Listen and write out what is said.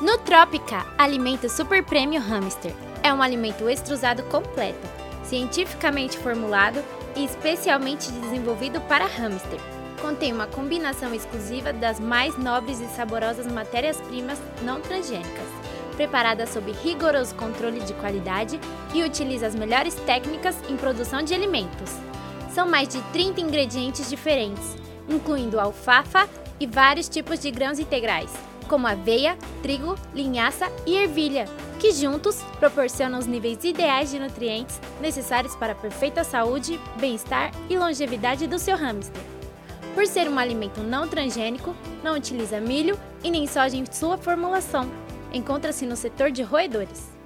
Nutrópica, alimento super premium hamster. É um alimento extrusado completo, cientificamente formulado e especialmente desenvolvido para hamster. Contém uma combinação exclusiva das mais nobres e saborosas matérias-primas não transgênicas, preparada sob rigoroso controle de qualidade e utiliza as melhores técnicas em produção de alimentos. São mais de 30 ingredientes diferentes, incluindo alfafa e vários tipos de grãos integrais como aveia, trigo, linhaça e ervilha, que juntos proporcionam os níveis ideais de nutrientes necessários para a perfeita saúde, bem-estar e longevidade do seu hamster. Por ser um alimento não transgênico, não utiliza milho e nem soja em sua formulação. Encontra-se no setor de roedores.